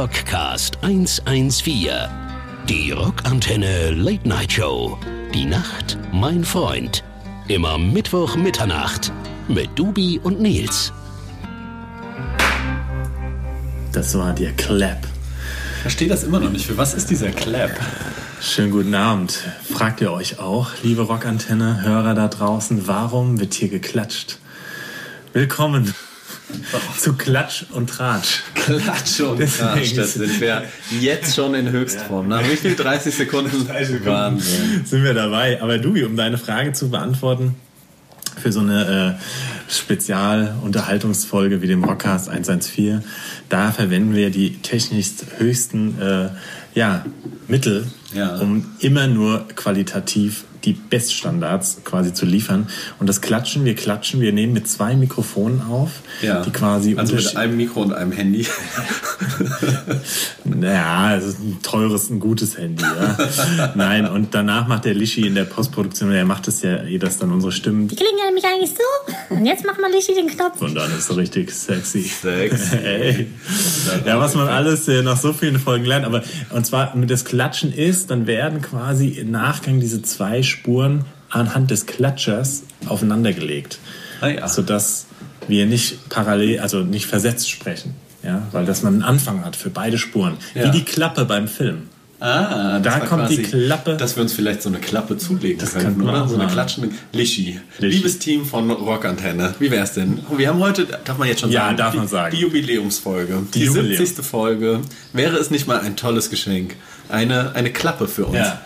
Rockcast 114. Die Rockantenne Late Night Show. Die Nacht, mein Freund. Immer Mittwoch Mitternacht mit Dubi und Nils. Das war der Clap. Ich verstehe das immer noch nicht. Für was ist dieser Clap? Schönen guten Abend. Fragt ihr euch auch, liebe Rockantenne, Hörer da draußen, warum wird hier geklatscht? Willkommen zu Klatsch und Tratsch. Klatsch und Tratsch, das sind wir jetzt schon in Höchstform. Nach wie viel? 30 Sekunden? Wahnsinn. Sind wir dabei. Aber Dubi, um deine Frage zu beantworten, für so eine äh, Spezialunterhaltungsfolge wie dem Rockcast 114, da verwenden wir die technisch höchsten äh, ja, Mittel, ja. um immer nur qualitativ die Beststandards quasi zu liefern. Und das Klatschen, wir klatschen, wir nehmen mit zwei Mikrofonen auf, ja. die quasi also mit einem Mikro und einem Handy. naja, es ist ein teures, ein gutes Handy. Ja. Nein, und danach macht der Lischi in der Postproduktion, der macht es ja, eh, dass dann unsere Stimmen. Die klingen ja nämlich eigentlich so. Und jetzt macht mal Lischi den Knopf. Und dann ist es richtig sexy. Sexy. Ey. Ja, was man alles äh, nach so vielen Folgen lernt. Aber und zwar mit das Klatschen ist, dann werden quasi im Nachgang diese zwei Spuren anhand des Klatschers aufeinandergelegt. Ah, ja. Sodass wir nicht parallel, also nicht versetzt sprechen. Ja, weil dass man einen Anfang hat für beide Spuren. Ja. Wie die Klappe beim Film. Ah, da kommt quasi, die Klappe. Dass wir uns vielleicht so eine Klappe zulegen das könnten, oder? So eine klatschende Lischi. Liebes Team von Rockantenne, wie wär's denn? Wir haben heute, darf man jetzt schon ja, sagen, darf die, man sagen. die Jubiläumsfolge. Die, die Jubiläum. 70. Folge. Wäre es nicht mal ein tolles Geschenk? Eine, eine Klappe für uns. Ja.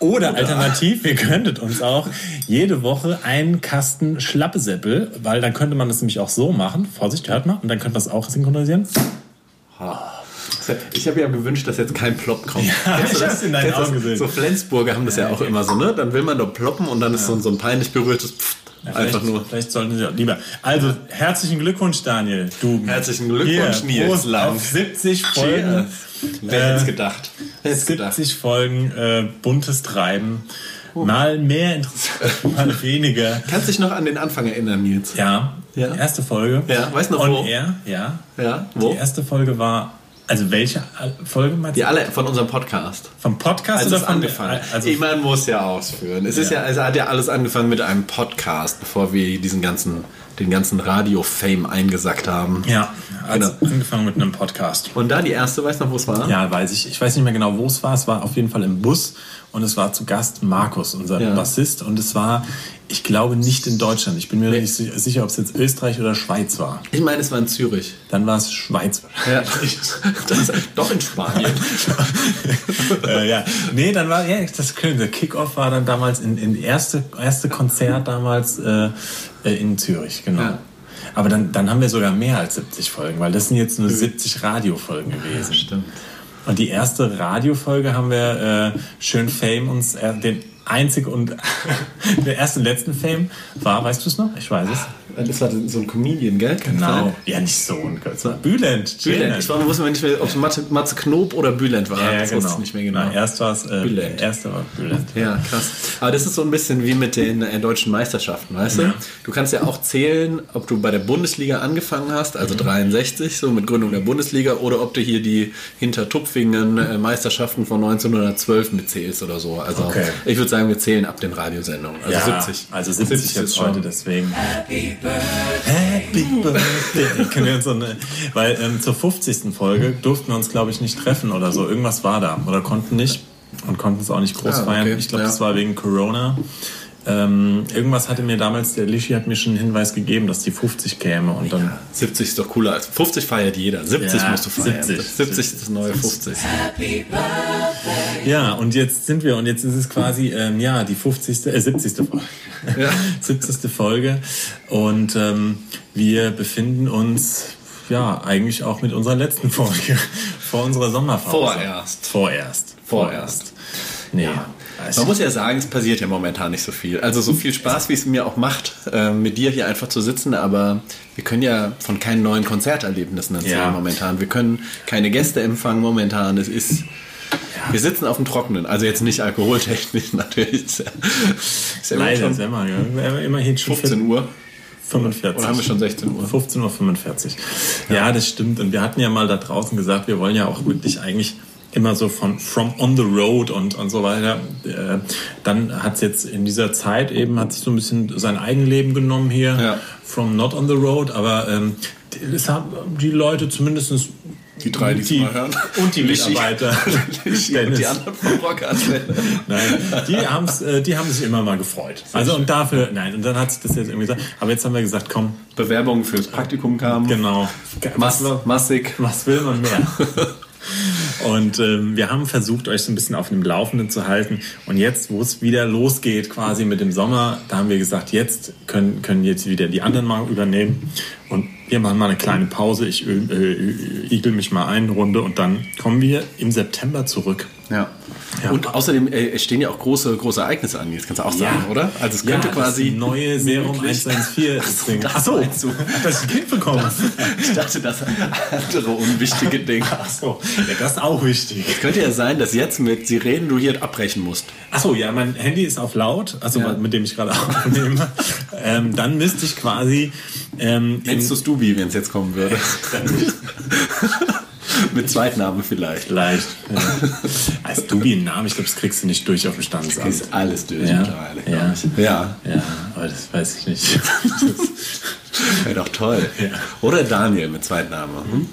Oder, Oder alternativ, ihr könntet uns auch jede Woche einen Kasten Schlappesäppel, weil dann könnte man das nämlich auch so machen. Vorsicht, hört mal. Und dann könnte man das auch synchronisieren. Ich habe ja gewünscht, dass jetzt kein Plop kommt. Ja, ich hab's in deinen Augen gesehen. So Flensburger haben das ja, ja auch immer so, ne? Dann will man doch ploppen und dann ist ja. so, ein peinlich berührtes Pfft. Ja, Einfach nur. Vielleicht sollten Sie auch lieber. Also, herzlichen Glückwunsch, Daniel. Du. Herzlichen Glückwunsch, Hier, Nils. Lang. Auf 70 Folgen. Cheers. Wer hätte es gedacht? Wer 70 gedacht? Folgen äh, buntes Treiben. Oh. Mal mehr interessant, mal weniger. Kannst du dich noch an den Anfang erinnern, Nils? Ja. ja. Erste Folge. Ja, weißt du noch On wo? Air, ja. Ja, wo? Die erste Folge war also welche Folge meinst Die alle von unserem Podcast. Vom Podcast also oder von angefangen? Also ich meine, muss ja ausführen. Es ja. ist ja, also hat ja alles angefangen mit einem Podcast, bevor wir diesen ganzen, den ganzen Radio-Fame eingesackt haben. Ja, also genau. angefangen mit einem Podcast. Und da die erste, weißt du noch, wo es war? Ja, weiß ich. Ich weiß nicht mehr genau, wo es war. Es war auf jeden Fall im Bus und es war zu Gast Markus, unser ja. Bassist. Und es war, ich glaube, nicht in Deutschland. Ich bin mir nee. nicht sicher, ob es jetzt Österreich oder Schweiz war. Ich meine, es war in Zürich. Dann war es Schweiz. Ja, das, doch in Spanien. äh, ja. Nee, dann war, ja, das der Kickoff war dann damals in, in erste, erste Konzert damals äh, in Zürich, genau. Ja. Aber dann, dann haben wir sogar mehr als 70 Folgen, weil das sind jetzt nur 70 Radiofolgen gewesen. Ja, stimmt. Und die erste Radiofolge haben wir äh, schön Fame uns äh, den einzig und der erste und letzten Fame war, weißt du es noch? Ich weiß es. Das war so ein Comedian, gell? Genau. Ja, nicht so ein Kürzer. Bülent. Bülent. Ich war, wusste nicht mehr, ob es Matze, Matze Knob oder Bülent war. Ja, ja das genau. wusste ich nicht mehr genau. Na, erst war es äh, Bülent. Erste war Bülent. Ja, krass. Aber das ist so ein bisschen wie mit den äh, deutschen Meisterschaften, weißt ja. du? Du kannst ja auch zählen, ob du bei der Bundesliga angefangen hast, also mhm. 63, so mit Gründung der Bundesliga, oder ob du hier die Hintertupfingen äh, Meisterschaften von 1912 mitzählst oder so. Also okay. ich würde sagen, wir zählen ab den Radiosendungen. Also ja, 70. Also 70, 70 jetzt schon. heute, deswegen. Happy Birthday. Happy Birthday. so eine, weil ähm, zur 50. Folge durften wir uns, glaube ich, nicht treffen oder so. Irgendwas war da. Oder konnten nicht. Und konnten es auch nicht groß Ah, feiern. okay. Ich glaube, Ja. das war wegen Corona. Ähm, irgendwas hatte mir damals, der Lischi hat mir schon einen Hinweis gegeben, dass die 50 käme und dann 70 ist doch cooler als 50 feiert jeder. 70 Ja, musst du feiern. 70. 70 ist das neue 50. Ja, und jetzt sind wir und jetzt ist es quasi ähm, ja die 50. Äh, 70. Folge. Ja. 70. Folge und ähm, wir befinden uns ja eigentlich auch mit unserer letzten Folge vor unserer Sommerpause. Vorerst. Vorerst. Vorerst. Nee. Ja. Man muss ja sagen, es passiert ja momentan nicht so viel. Also so viel Spaß, wie es mir auch macht, äh, mit dir hier einfach zu sitzen, aber wir können ja von keinen neuen Konzerterlebnissen erzählen Ja. momentan. Wir können keine Gäste empfangen momentan. Es ist. Wir sitzen auf dem Trockenen, also jetzt nicht alkoholtechnisch natürlich. Ist ja, ist ja Leider, schon ist immer, ja. immerhin schon 15 Uhr. 45. Oder haben wir schon 16 Uhr? 15.45 Uhr. Ja. das stimmt. Und wir hatten ja mal da draußen gesagt, wir wollen ja auch wirklich eigentlich immer so von from on the road und, und so weiter. Äh, dann hat es jetzt in dieser Zeit eben, hat sich so ein bisschen sein Eigenleben genommen hier, Ja. from not on the road, aber ähm, die- es haben die Leute zumindestens Die drei, die mal hören. Und die Lischi. Mitarbeiter. Lischi und die anderen vom Rock Nein, die, haben's, äh, die haben sich immer mal gefreut. Also und dafür, nein, und dann hat sich das jetzt irgendwie gesagt. Aber jetzt haben wir gesagt, komm, Bewerbungen fürs Praktikum kamen. genau. Mass, massig. Was will man mehr? Und ähm, wir haben versucht, euch so ein bisschen auf dem Laufenden zu halten. Und jetzt, wo es wieder losgeht, quasi mit dem Sommer, da haben wir gesagt, jetzt können, können jetzt wieder die anderen mal übernehmen. Und wir machen mal eine kleine Pause. Ich äh, äh, igel mich mal ein, eine Runde. Und dann kommen wir im September zurück. Ja. Ja. Und außerdem äh, es stehen ja auch große, große Ereignisse an, jetzt kannst du auch sagen, oder? Also es könnte ja, quasi das neue Serum möglich- 114 Ding. das Achso, meinst du. das Kind bekommen. Ich dachte, das andere unwichtige Ding. Achso, ja, das ist auch wichtig. Könnte ja sein, dass jetzt mit Sirenen du hier abbrechen musst. Achso, ja, mein Handy ist auf laut, also Ja. mit dem ich gerade aufnehme. ähm, dann müsste ich quasi ähm, Nennst du Stubi, wenn es jetzt kommen würde? mit Zweitnamen vielleicht. vielleicht ja. als Dubi einen Namen, ich glaube, das kriegst du nicht durch auf dem Standesamt. Ist alles durch Ja. mittlerweile. Ja. ja. Ja, aber das weiß ich nicht. Wäre doch toll. Ja. Oder Daniel mit Zweitnamen. Hm?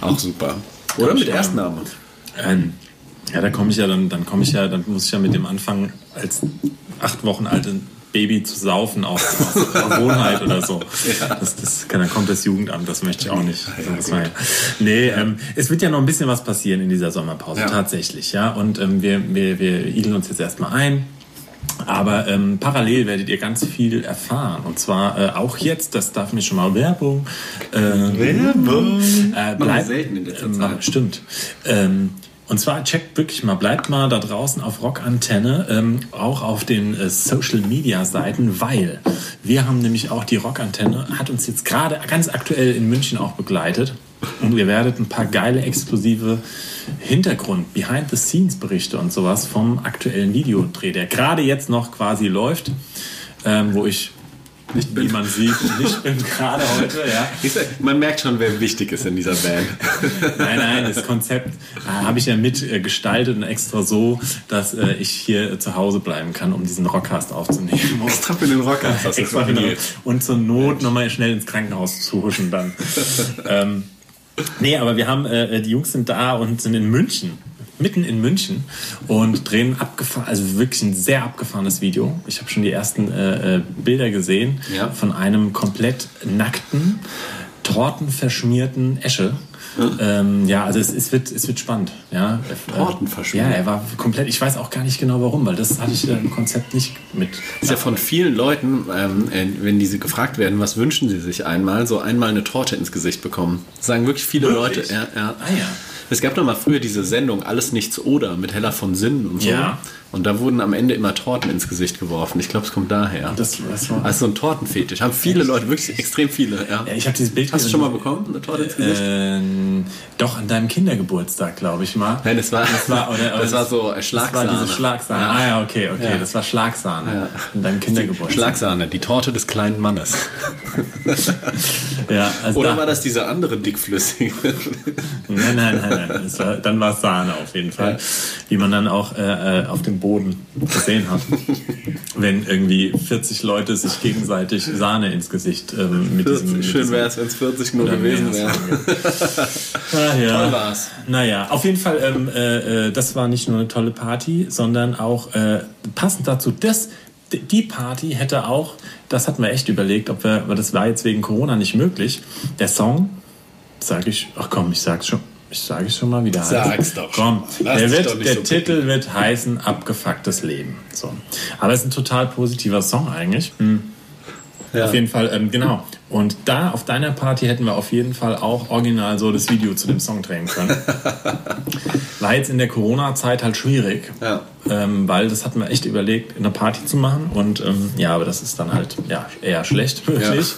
Auch super. Oder mit Erstname. ähm, ja, da komme ich ja dann, dann komme ich ja, dann muss ich ja mit dem anfangen, als acht Wochen alte Baby zu saufen auf, auf Gewohnheit oder so. Das, das, dann kommt das Jugendamt, das möchte ich auch nicht. War ja- nee, ähm, es wird ja noch ein bisschen was passieren in dieser Sommerpause, Ja. tatsächlich, ja. Und ähm, wir, wir, wir igeln uns jetzt erstmal ein. Aber ähm, parallel werdet ihr ganz viel erfahren. Und zwar äh, auch jetzt, das darf mir schon mal Werbung. Äh, Werbung. Äh, wir bleibt, selten in letzter ähm, Zeit. Stimmt. Ähm, und zwar checkt wirklich mal, bleibt mal da draußen auf Rockantenne, ähm, auch auf den äh, Social Media Seiten, weil wir haben nämlich auch die Rockantenne, hat uns jetzt gerade ganz aktuell in München auch begleitet. Und ihr werdet ein paar geile, exklusive Hintergrund, Behind-the-Scenes-Berichte und sowas vom aktuellen Videodreh, der gerade jetzt noch quasi läuft, ähm, wo ich nicht wie man sieht, nicht bin gerade heute, ja. Man merkt schon, wer wichtig ist in dieser Band. Nein, nein, das Konzept äh, habe ich ja mit äh, und extra so, dass äh, ich hier äh, zu Hause bleiben kann, um diesen Rockcast aufzunehmen. Extra für den Rocker. hast du Extra für den- und zur Not nochmal schnell ins Krankenhaus zu huschen dann. ähm, nee, aber wir haben, äh, die Jungs sind da und sind in München. Mitten in München und drehen abgefahren, also wirklich ein sehr abgefahrenes Video. Ich habe schon die ersten äh, äh, Bilder gesehen Ja. von einem komplett nackten, tortenverschmierten Esche. Ähm, ja, also es, es, wird, es wird spannend. Ja. Tortenverschmiert? Ja, er war komplett, ich weiß auch gar nicht genau warum, weil das hatte ich äh, im Konzept nicht mit. ist ja von vielen Leuten, ähm, äh, wenn diese gefragt werden, was wünschen sie sich einmal, so einmal eine Torte ins Gesicht bekommen. Das sagen wirklich viele Wirklich? Leute. Ja, ja. Ah ja. Es gab doch mal früher diese Sendung Alles nichts oder mit Hella von Sinnen und so. Ja. Und da wurden am Ende immer Torten ins Gesicht geworfen. Ich glaube, es kommt daher. Das, das war, also so ein Tortenfetisch. Haben viele Leute, wirklich extrem viele. Ja. ich habe dieses Bild Hast du schon mal bekommen, eine Torte ins Gesicht? Ähm, doch, an deinem Kindergeburtstag, glaube ich mal. Nein, das war, Das war, oder, das war so äh, Das Schlagsahne. war diese Schlagsahne. Ja. Ah ja, okay, okay. Ja. Das war Schlagsahne. Ja. An deinem Kindergeburtstag. Schlagsahne, die Torte des kleinen Mannes. Ja, also Oder da, war das diese andere dickflüssige? Nein, nein, nein, nein. Das war, dann war es Sahne auf jeden Fall. Wie man dann auch äh, äh, auf dem Boden gesehen hat. Wenn irgendwie 40 Leute sich gegenseitig Sahne ins Gesicht ähm, mit diesem. mit Schön diesem- wäre es, wenn es 40 nur gewesen wäre. Ah, ja. Toll war's. Naja, auf jeden Fall, ähm, äh, äh, das war nicht nur eine tolle Party, sondern auch äh, passend dazu, das, d- die Party hätte auch, das hatten wir echt überlegt, ob wir, weil das war jetzt wegen Corona nicht möglich. Der Song, sage ich, ach komm, ich sag's schon. Ich sage es schon mal wieder. Sag's doch. Komm, Lass der, wird, der so Titel wird heißen Abgefucktes Leben. So. Aber es ist ein total positiver Song eigentlich. Hm. Auf jeden Fall, ähm, genau. Und da auf deiner Party hätten wir auf jeden Fall auch original so das Video zu dem Song drehen können. War jetzt in der Corona-Zeit halt schwierig, Ja. ähm, weil das hatten wir echt überlegt, eine Party zu machen. Und ähm, ja, aber das ist dann halt ja, eher schlecht wirklich.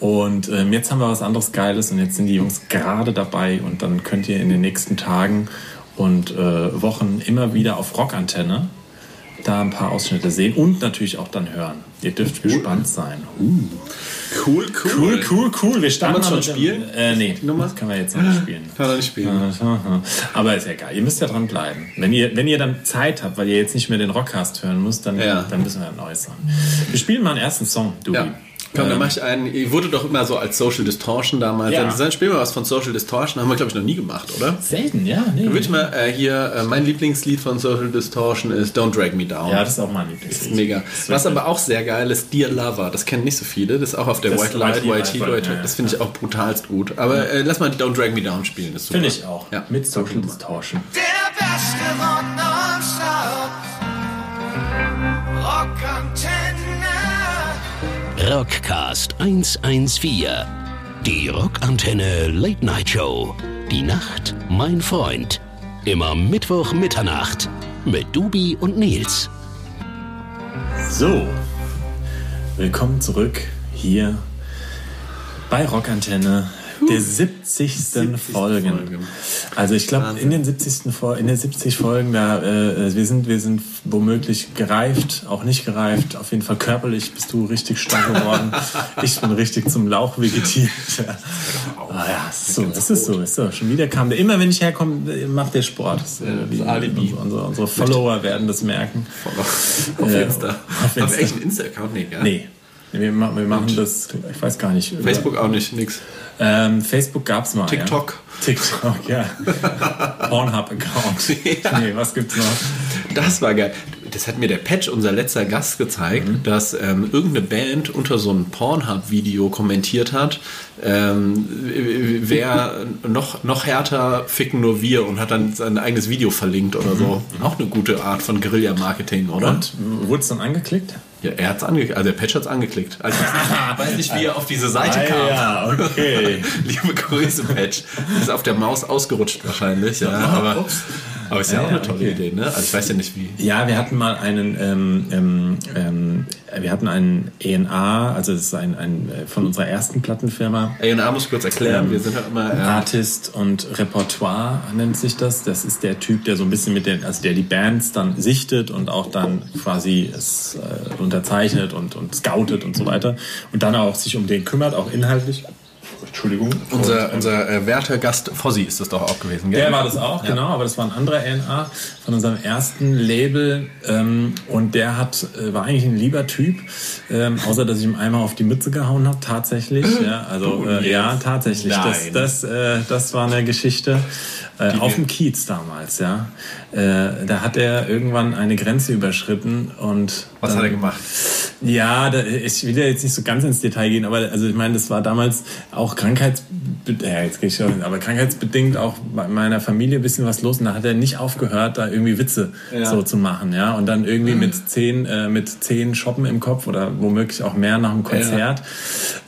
Und ähm, jetzt haben wir was anderes Geiles und jetzt sind die Jungs gerade dabei und dann könnt ihr in den nächsten Tagen und äh, Wochen immer wieder auf Rockantenne da ein paar Ausschnitte sehen und natürlich auch dann hören. Ihr dürft gespannt sein. Cool, Cool, cool, cool. Wir starten Kann schon dem- spielen? Äh, nee, Nummer? das können wir jetzt noch nicht spielen. Kann er nicht spielen. Aber ist ja egal, ihr müsst ja dran bleiben. Wenn ihr, wenn ihr dann Zeit habt, weil ihr jetzt nicht mehr den Rockcast hören müsst, dann, Ja. dann müssen wir ein neues sagen. Wir spielen mal einen ersten Song, Dubi. Ja. Komm, dann Ähm, mach ich einen. Ich wurde doch immer so als Social Distortion damals. Ja. Dann, dann spielen wir was von Social Distortion. Haben wir, glaube ich, noch nie gemacht, oder? Selten, ja. Nee. Dann würde ich mal äh, hier, äh, mein Lieblingslied von Social Distortion ist Don't Drag Me Down. Ja, das ist auch mein Lieblingslied. Mega. Das Was ist aber auch sehr geil ist, Dear Lover. Das kennen nicht so viele. Das ist auch auf der Das White ist Light, White Heat, White- Heat. Das finde ich auch brutalst gut. Aber äh, lass mal die Don't Drag Me Down spielen. Ist. Finde ich auch. Ja. Mit Social Distortion. Der beste Rock nonstop. Rockantenne. Rockcast 114. Die Rockantenne Late Night Show. Die Nacht, mein Freund. Immer Mittwoch Mitternacht. Mit Dubi und Nils. So, willkommen zurück hier bei Rockantenne. Der 70. Folgen. Folge. Also ich glaube, in den 70. Fol in den 70 Folgen, da äh, wir sind wir sind womöglich gereift, auch nicht gereift. Auf jeden Fall körperlich bist du richtig stark geworden. ich bin richtig zum Lauch vegetiert. Ja. Ah ja, ist so, ist es so, ist so. Schon wieder kam der. Immer wenn ich herkomme, macht der Sport. Das, äh, wie- Alibi. Unsere, unsere Follower werden das merken. Auf Äh, Insta. auf Haben wir Insta. echt einen Insta-Account? Nee, gell? Nee. Wir, ma- wir machen das, ich weiß gar nicht. Facebook auch nicht, nix. Ähm, Facebook gab's mal. TikTok. Ja. TikTok, ja. Pornhub-Account. Nee, was gibt's noch? Das war geil. Das hat mir der Patch, unser letzter Gast, gezeigt, Mhm. dass ähm, irgendeine Band unter so einem Pornhub-Video kommentiert hat, ähm, wer noch, noch härter ficken nur wir und hat dann sein eigenes Video verlinkt oder so. Auch eine gute Art von Guerilla-Marketing, oder? Mhm. Und wurde es dann angeklickt? Ja, er hat's angeklickt, also der Patch hat's angeklickt. Also ich weiß nicht, wie er auf diese Seite kam. Ah, ja, okay. Liebe Grüße, Patch. Ist auf der Maus ausgerutscht wahrscheinlich, ja. Aber, aber ist ja, Ja, auch eine tolle okay. Idee, ne? Also ich weiß ja nicht wie. Ja, wir hatten mal einen, ähm, ähm, ähm, wir hatten einen ENA, also das ist ein, ein äh, von unserer ersten Plattenfirma. A&A muss ich kurz erklären, wir sind halt immer... Artist und Repertoire nennt sich das. Das ist der Typ, der so ein bisschen mit den, also der die Bands dann sichtet und auch dann quasi es äh, unterzeichnet und, und scoutet und so weiter. Und dann auch sich um den kümmert, auch inhaltlich. Entschuldigung. unser Und, unser äh, werter Gast Fossi ist das doch auch gewesen, gell? der war das auch, genau, aber das war ein anderer NA von unserem ersten Label ähm, und der hat, äh, war eigentlich ein lieber Typ, ähm, außer dass ich ihm einmal auf die Mütze gehauen habe, tatsächlich. Ja, also äh, ja, tatsächlich. Das, Nein. das, äh, das war eine Geschichte äh, auf dem Kiez damals, ja. Äh, da hat er irgendwann eine Grenze überschritten und Was dann, hat er gemacht? ja, da, ich will ja jetzt nicht so ganz ins Detail gehen, aber also ich meine, das war damals auch krankheitsbedingt, ja, jetzt gehe ich schon, aber krankheitsbedingt auch bei meiner Familie ein bisschen was los und da hat er nicht aufgehört, da irgendwie Witze Ja. so zu machen, ja, und dann irgendwie mit zehn, äh, mit zehn Shoppen im Kopf oder womöglich auch mehr nach dem Konzert,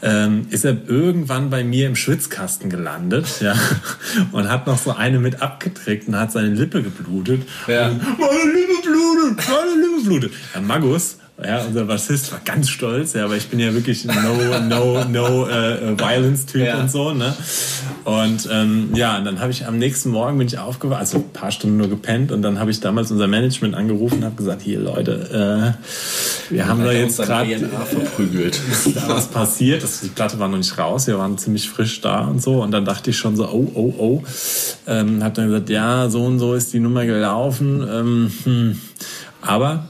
ähm, ist er irgendwann bei mir im Schwitzkasten gelandet, ja, und hat noch so eine mit abgetrickt und hat seine Lippe geblutet. Ja. Und, meine Lippe blutet, meine Lippe blutet. Herr Magus, ja, unser Bassist war ganz stolz, ja, aber ich bin ja wirklich ein No, No, No äh, Violence-Typ Ja. und so, ne? Und ähm, ja, und dann habe ich am nächsten Morgen bin ich aufgewacht, also ein paar Stunden nur gepennt und dann habe ich damals unser Management angerufen und habe gesagt, hier Leute, äh, wir haben da jetzt gerade A&A verprügelt. da was passiert. Das, die Platte war noch nicht raus, wir waren ziemlich frisch da und so. Und dann dachte ich schon so, oh, oh, oh. Ähm, hab dann gesagt, ja, so und so ist die Nummer gelaufen. Ähm, hm. Aber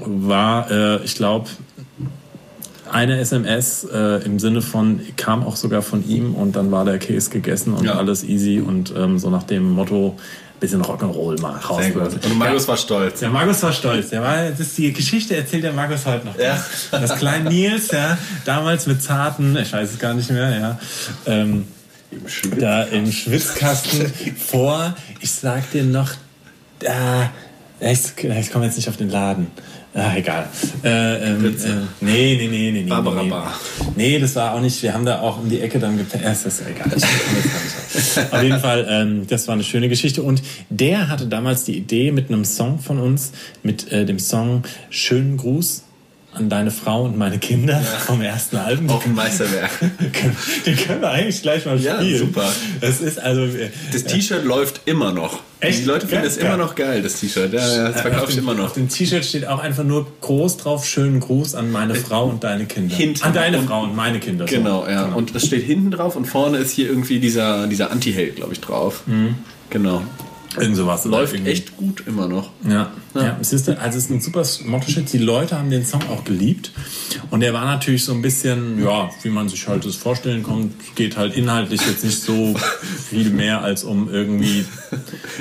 war, äh, ich glaube, eine SMS äh, im Sinne von, kam auch sogar von ihm und dann war der Käse gegessen und Ja. alles easy und ähm, so nach dem Motto, bisschen Rock'n'Roll mal raus. Und Markus war stolz. Der Markus war stolz. Der war, das ist die Geschichte erzählt der Markus heute noch. Ja. Das kleine Nils, ja, damals mit zarten, ich weiß es gar nicht mehr, ja, ähm, da im Schwitzkasten vor, ich sag dir noch, da, ich, ich komme jetzt nicht auf den Laden. Ah, egal. Äh, ähm, äh, nee, nee, nee, nee, nee. Barbara nee. Bar. Nee, das war auch nicht. Wir haben da auch um die Ecke dann gepennt. Ja, das ist egal. Gar nicht auf. jeden Fall, ähm, das war eine schöne Geschichte. Und der hatte damals die Idee mit einem Song von uns, mit äh, dem Song Schönen Gruß an deine Frau und meine Kinder vom ersten Album. Auch ein Meisterwerk. Den können wir eigentlich gleich mal Ja, spielen. super. Das ist also. äh, Das T-Shirt läuft immer noch. Echt? Die Leute finden es immer noch geil, das T-Shirt. Ja, ja, das Äh, verkaufe auf ich immer noch. Auf dem T-Shirt steht auch einfach nur groß drauf, schönen Gruß an meine Frau und deine Kinder. Hinten. An deine Frau und meine Kinder. so. Genau, ja. Und es steht hinten drauf und vorne ist hier irgendwie dieser, dieser Anti-Held, glaube ich, drauf. Genau. Irgend sowas. Läuft irgendwie. echt gut immer noch. Ja, ja. es ist, also es ist ein super Motto-Shit. Die Leute haben den Song auch geliebt. Und der war natürlich so ein bisschen, ja, wie man sich halt das vorstellen kann, geht halt inhaltlich jetzt nicht so viel mehr als um irgendwie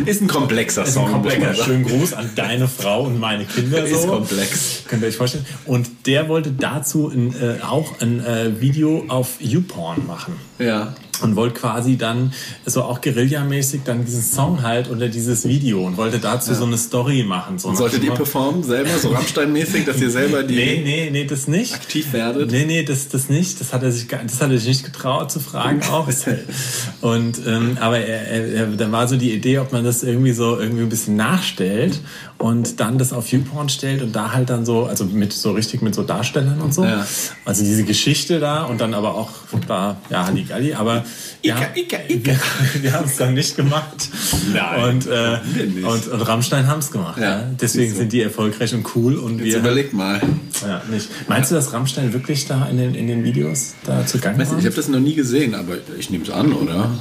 Ist ein komplexer ist ein Song. komplexer schönen Gruß an deine Frau und meine Kinder. So. Ist komplex. Könnt ihr euch vorstellen. Und der wollte dazu ein, äh, auch ein äh, Video auf YouPorn machen. Ja. Und wollte quasi dann so auch guerillamäßig dann diesen Song halt unter dieses Video und wollte dazu so eine Story machen. So nach Solltet ihr performen, selber, so Rammstein-mäßig, dass ihr selber die Nee, nee, nee, das nicht. aktiv werdet? Nee, nee, das, das nicht. Das hat er sich, das hat er sich nicht getraut zu fragen auch. Und, ähm, aber er, er, er, da war so die Idee, ob man das irgendwie so irgendwie ein bisschen nachstellt und dann das auf YouPorn stellt und da halt dann so, also mit so richtig mit so Darstellern und so. Ja. Also diese Geschichte da und dann aber auch da, ja, Halligalli, aber ja, Ika, Ika. wir, wir haben es dann nicht gemacht. Nein, Und, äh, nicht? und, und Rammstein haben es gemacht. Ja, Ja. Deswegen du. sind die erfolgreich und cool und Jetzt wir überleg mal. ja, nicht. Meinst du, dass Rammstein wirklich da in den, in den Videos da zugange war? ich habe das noch nie gesehen, aber ich nehme es an, oder?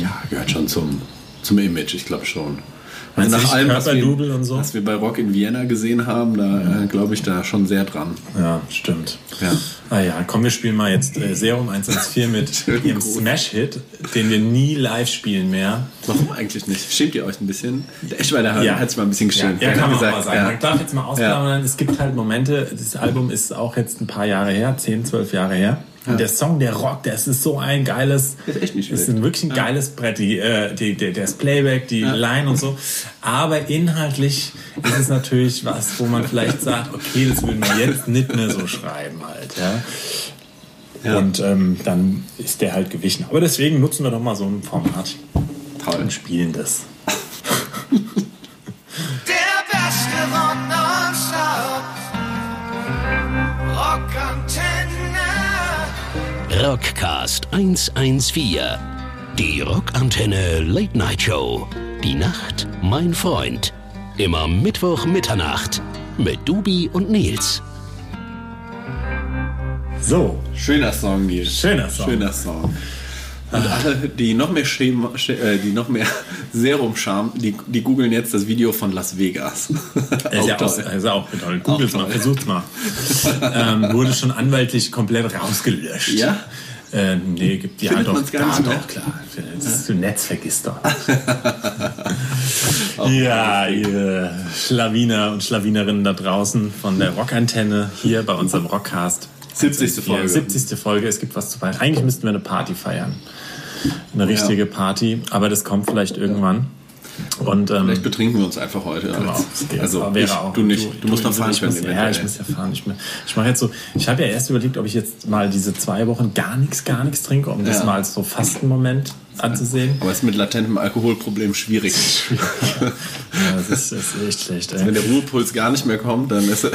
Ja, gehört schon zum, zum Image, ich glaube schon. Du nach allem, was wir, so? was wir bei Rock in Vienna gesehen haben, da äh, glaube ich da schon sehr dran. Ja, stimmt. Ja. Ah ja, komm, wir spielen mal jetzt äh, Serum 114 mit ihrem. Smash-Hit, den wir nie live spielen mehr. Warum eigentlich nicht? Schämt ihr euch ein bisschen? Der Eschweiler ja. hat sich mal ein bisschen geschämt. Ja, Der kann man auch mal sagen. ja. Man darf jetzt mal ausplaudern. Es gibt halt Momente, das Album ist auch jetzt ein paar Jahre her, 10, 12 Jahre her. Und der Song, der Rock, das ist so ein geiles, Ist echt nicht ist schlecht. ein, wirklich ein geiles Brett, die, äh, die, die, das Playback, die Line und so. Aber inhaltlich ist es natürlich was, wo man vielleicht sagt, okay, das will man jetzt nicht mehr so schreiben halt, ja. Ja. Und ähm, dann ist der halt gewichen. Aber deswegen nutzen wir doch mal so ein Format Toll. und spielen das. Rockcast 114. Die Rockantenne Late Night Show. Die Nacht, mein Freund. Immer Mittwoch Mitternacht mit Dubi und Nils. So, Schöner Song, Nils. Schöner Song. Schöner Song. Und alle, die noch mehr Schema, Sch- äh, die noch mehr Serum Charme, die, die googeln jetzt das Video von Las Vegas. Ist ja Auch ist auch toll. Auch mal, toll. versucht's mal. ähm, wurde schon anwaltlich komplett rausgelöscht. Ja? Äh, nee, gibt ja Findet doch, man's gar da nicht mehr? doch, klar. Das Netz vergisst doch. ja, ihr Schlawiner und Schlawinerinnen da draußen von der Rockantenne hier bei unserem Rockcast. 70. Folge. 70. Folge. Es gibt was zu feiern. Eigentlich müssten wir eine Party feiern. Eine richtige Party, aber das kommt vielleicht irgendwann. Und ähm, Vielleicht betrinken wir uns einfach heute. Genau, das also ich, auch- du nicht. Du, musst noch fahren ich muss, Ja, ich muss ja fahren. Ich, ich mache jetzt so. Ich habe ja erst überlegt, ob ich jetzt mal diese zwei Wochen gar nichts, gar nichts trinke, um das Ja. mal als so Fastenmoment anzusehen. Aber es ist mit latentem Alkoholproblem schwierig. Ja, das ist, das ist echt schlecht. Wenn Ey. der Ruhepuls gar nicht mehr kommt, dann ist Ja,